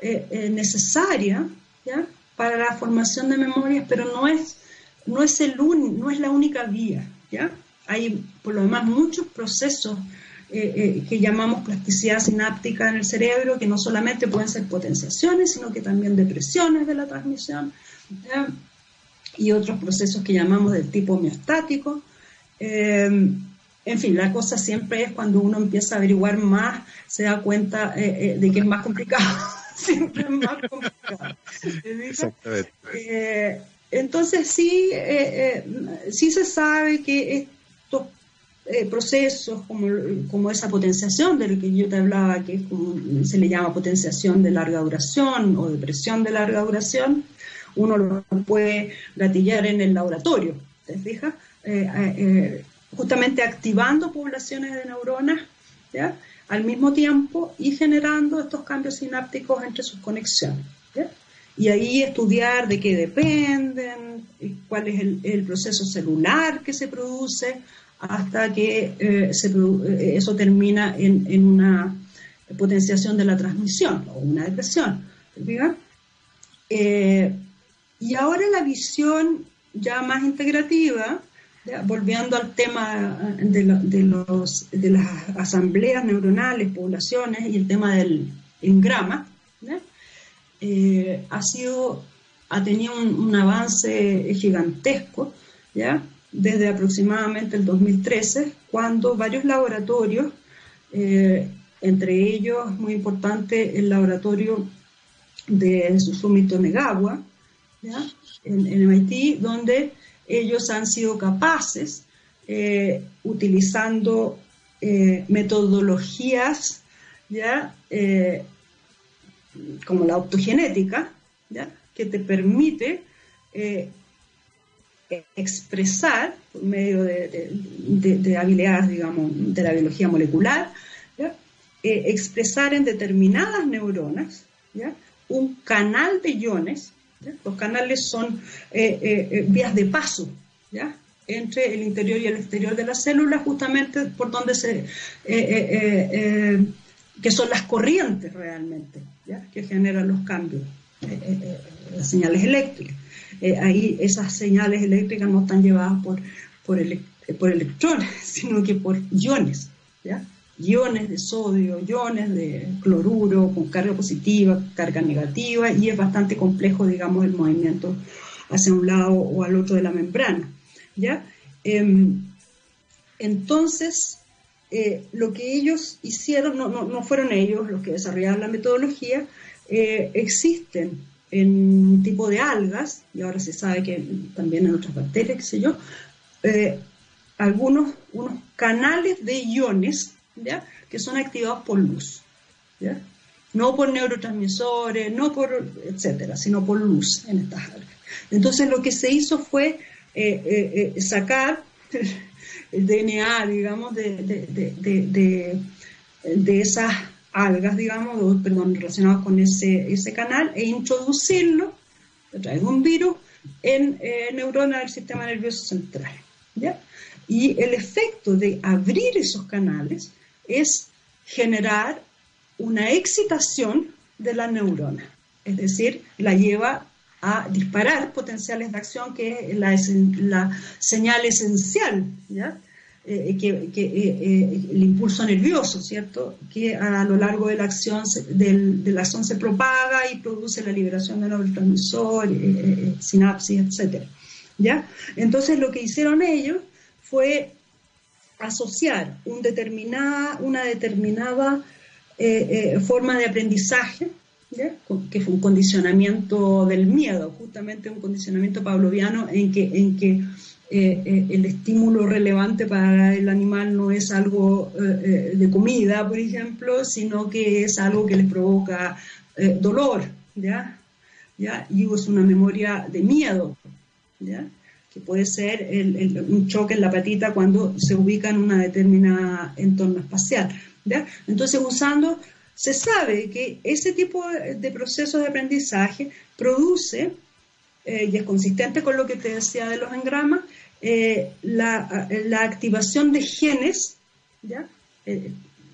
eh, eh, necesaria ¿ya? para la formación de memorias, pero no es no es, el no es la única vía, ¿ya? Hay, por lo demás, muchos procesos eh, eh, que llamamos plasticidad sináptica en el cerebro, que no solamente pueden ser potenciaciones, sino que también depresiones de la transmisión, y otros procesos que llamamos del tipo homeostático. Eh, en fin, la cosa siempre es cuando uno empieza a averiguar más, se da cuenta de que es más complicado. siempre es más complicado. Exactamente. Entonces sí, eh, eh, sí se sabe que estos eh, procesos como, esa potenciación del que yo te hablaba, que se le llama potenciación de larga duración o depresión de larga duración, uno lo puede gatillar en el laboratorio, ¿te fijas? justamente activando poblaciones de neuronas al mismo tiempo y generando estos cambios sinápticos entre sus conexiones y ahí estudiar de qué dependen, cuál es el, proceso celular que se produce, hasta que eh, eh, eso termina en, una potenciación de la transmisión o una depresión. Eh, y ahora la visión ya más integrativa, volviendo al tema de, los, de las asambleas neuronales, poblaciones y el tema del engrama, eh, ha tenido un, avance gigantesco, ¿ya? Desde aproximadamente el 2013, cuando varios laboratorios, eh, entre ellos muy importante el laboratorio de Susumito Negawa, En, en, MIT, donde ellos han sido capaces, eh, utilizando metodologías ¿ya? Como la optogenética, ¿ya? que te permite eh, expresar por medio de, habilidades, digamos, de la biología molecular, eh, expresar en determinadas neuronas ¿ya? un canal de iones. Los canales son eh, vías de paso ¿ya? entre el interior y el exterior de la célula, justamente por donde se que son las corrientes realmente, que generan los cambios, eh, eh, eh, las señales eléctricas. ahí esas señales eléctricas no están llevadas por, por, por electrones, sino que por iones, ¿ya? iones de sodio, iones de cloruro con carga positiva, carga negativa, y es bastante complejo, digamos, el movimiento hacia un lado o al otro de la membrana. ¿ya? Em, entonces, eh, lo que ellos hicieron, no, fueron ellos los que desarrollaron la metodología, eh, existen en un tipo de algas, y ahora se sabe que también en otras bacterias, qué sé yo, eh, algunos unos canales de iones ¿ya? que son activados por luz. ¿ya? No por neurotransmisores, no por etcétera, sino por luz en estas algas. Entonces lo que se hizo fue sacar el DNA, digamos, de, de, esas algas, digamos, perdón, relacionadas con ese, ese canal e introducirlo a través de un virus en eh, neuronas del sistema nervioso central. ¿ya? Y el efecto de abrir esos canales es generar una excitación de la neurona, es decir, la lleva a disparar potenciales de acción, que es la, señal esencial, ¿ya? Eh, que, eh, eh, el impulso nervioso, ¿cierto? Que a lo largo de la acción, del, de la acción se propaga y produce la liberación de neurotransmisor, sinapsis, etc. ¿Ya? Entonces lo que hicieron ellos fue asociar una determinada forma de aprendizaje que fue un condicionamiento del miedo, justamente un condicionamiento pavloviano en que, en que eh, eh, el estímulo relevante para el animal no es algo eh, de comida, por ejemplo, sino que es algo que les provoca dolor, ¿ya? ¿ya? Y es una memoria de miedo, ¿ya? que puede ser un choque en la patita cuando se ubica en una determinada entorno espacial. ¿ya? Entonces, usando se sabe que ese tipo de procesos de aprendizaje produce, eh, y es consistente con lo que te decía de los engramas, eh, la, activación de genes, ¿ya? Eh,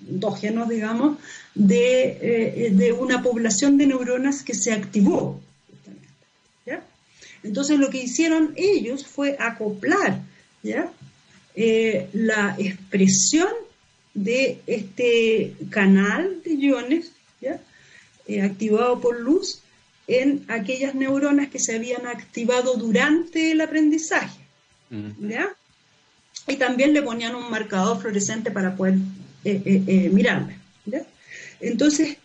endógenos, digamos, de, una población de neuronas que se activó. ¿ya? Entonces lo que hicieron ellos fue acoplar ¿ya? la expresión de este canal de iones eh, activado por luz en aquellas neuronas que se habían activado durante el aprendizaje. Mm. Y también le ponían un marcador fluorescente para poder eh, eh, mirarme. Entonces,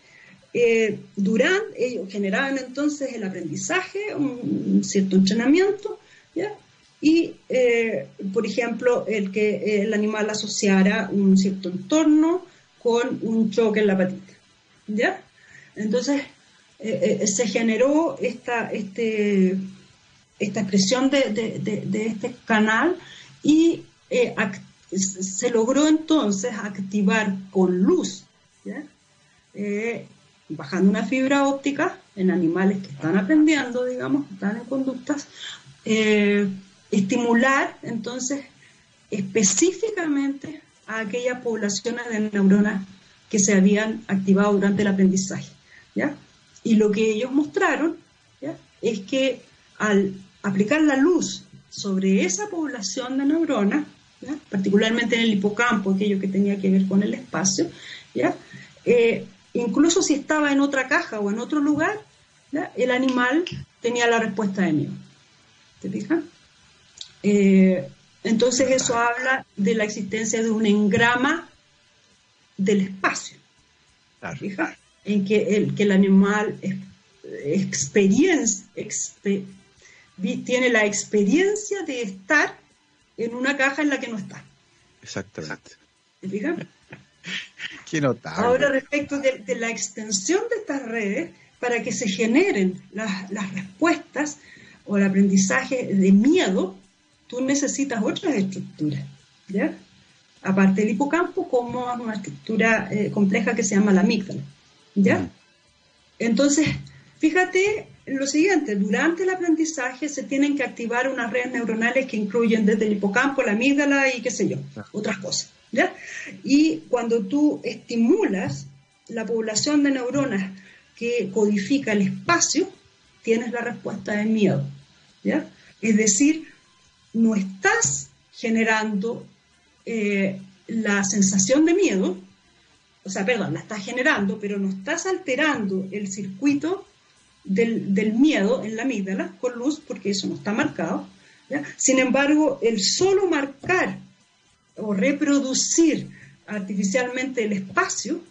durante, ellos generaban entonces el aprendizaje, un, cierto entrenamiento, ¿ya? Y, eh, por ejemplo, el que el animal asociara un cierto entorno con un choque en la patita. ¿Ya? Entonces, eh, eh, se generó esta, este, esta expresión de, este canal y se logró entonces activar con luz, bajando una fibra óptica en animales que están aprendiendo, digamos, que están en conductas, estimular entonces específicamente a aquellas poblaciones de neuronas que se habían activado durante el aprendizaje. ¿ya? Y lo que ellos mostraron es que al aplicar la luz sobre esa población de neuronas, particularmente en el hipocampo, aquello que tenía que ver con el espacio, ¿ya? Eh, incluso si estaba en otra caja o en otro lugar, el animal tenía la respuesta de miedo. ¿Te fijas? Eh, entonces eso habla de la existencia de un engrama del espacio. En que el, que el animal tiene la experiencia de estar en una caja en la que no está. Exactamente. ¿Te fijas? Qué notable. Ahora, respecto de, la extensión de estas redes, para que se generen las, las respuestas o el aprendizaje de miedo, tú necesitas otras estructuras, ¿ya? Aparte del hipocampo, como una estructura eh, compleja que se llama la amígdala, ¿ya? Entonces, fíjate lo siguiente, durante el aprendizaje se tienen que activar unas redes neuronales que incluyen desde el hipocampo, la amígdala y qué sé yo, otras cosas, ¿ya? Y cuando tú estimulas la población de neuronas que codifica el espacio, tienes la respuesta de miedo, ¿ya? Es decir, no estás generando eh, la sensación de miedo, o sea, perdón, la estás generando, pero no estás alterando el circuito del, miedo en la amígdala con luz, porque eso no está marcado. Sin embargo, el solo marcar o reproducir artificialmente el espacio,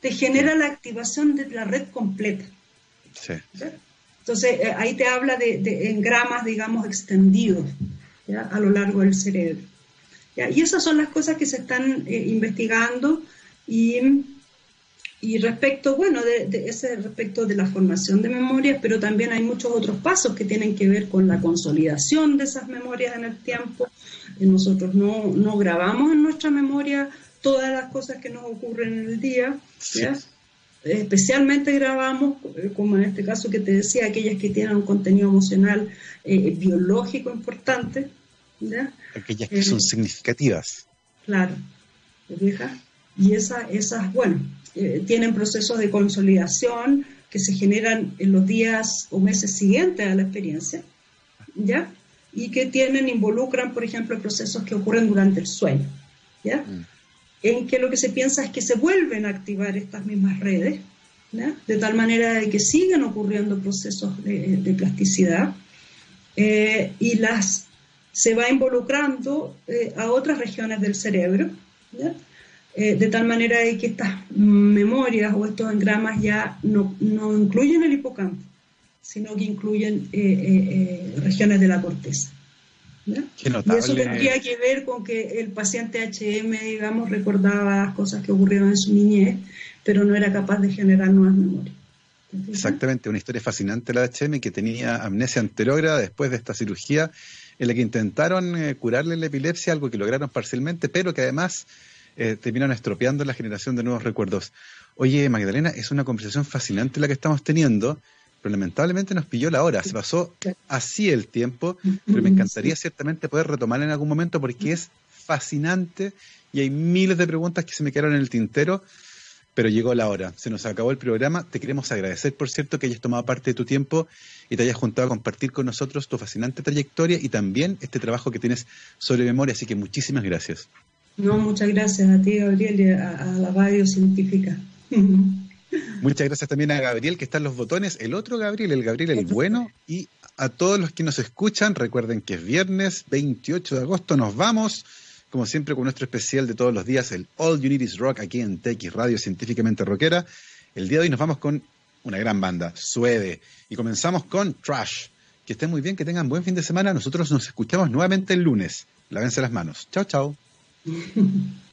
te genera la activación de la red completa. Entonces, eh, ahí te habla de, engramas, digamos, extendidos a lo largo del cerebro. Y esas son las cosas que se están eh, investigando y, y, respecto, bueno, de, ese respecto de la formación de memorias, pero también hay muchos otros pasos que tienen que ver con la consolidación de esas memorias en el tiempo. nosotros no, no grabamos en nuestra memoria todas las cosas que nos ocurren en el día, especialmente grabamos, eh, como en este caso que te decía, aquellas que tienen un contenido emocional eh, biológico importante, Aquellas que son eh, significativas. Claro, Y esa, esas, bueno, eh, tienen procesos de consolidación que se generan en los días o meses siguientes a la experiencia, ¿ya? Y que tienen, involucran, por ejemplo, procesos que ocurren durante el sueño, ¿ya? Mm. En que lo que se piensa es que se vuelven a activar estas mismas redes, de tal manera de que siguen ocurriendo procesos de, plasticidad eh, y las se va involucrando eh, a otras regiones del cerebro, eh, de tal manera que estas memorias o estos engramas ya no, incluyen el hipocampo, sino que incluyen eh, regiones de la corteza. y eso tendría que ver con que el paciente HM, digamos, recordaba las cosas que ocurrieron en su niñez, pero no era capaz de generar nuevas memorias. Exactamente, una historia fascinante la HM que tenía amnesia anterógrada después de esta cirugía en la que intentaron eh, curarle la epilepsia, algo que lograron parcialmente, pero que además eh, terminaron estropeando la generación de nuevos recuerdos. Oye, Magdalena, es una conversación fascinante la que estamos teniendo, pero lamentablemente nos pilló la hora. Se pasó así el tiempo, pero me encantaría ciertamente poder retomar en algún momento porque es fascinante y hay miles de preguntas que se me quedaron en el tintero pero llegó la hora, se nos acabó el programa. Te queremos agradecer, por cierto, que hayas tomado parte de tu tiempo y te hayas juntado a compartir con nosotros tu fascinante trayectoria y también este trabajo que tienes sobre memoria. Así que muchísimas gracias. No, muchas gracias a ti, Gabriel, y a, la radio científica. Muchas gracias también a Gabriel, que está en los botones, el otro Gabriel, el Gabriel el bueno, y a todos los que nos escuchan, recuerden que es viernes 28 de agosto, nos vamos como siempre con nuestro especial de todos los días, el All You Need Is Rock, aquí en TX Radio Científicamente Rockera. El día de hoy nos vamos con una gran banda, Suede, y comenzamos con Trash. Que estén muy bien, que tengan buen fin de semana. Nosotros nos escuchamos nuevamente el lunes. Lávense las manos. Chao, chao.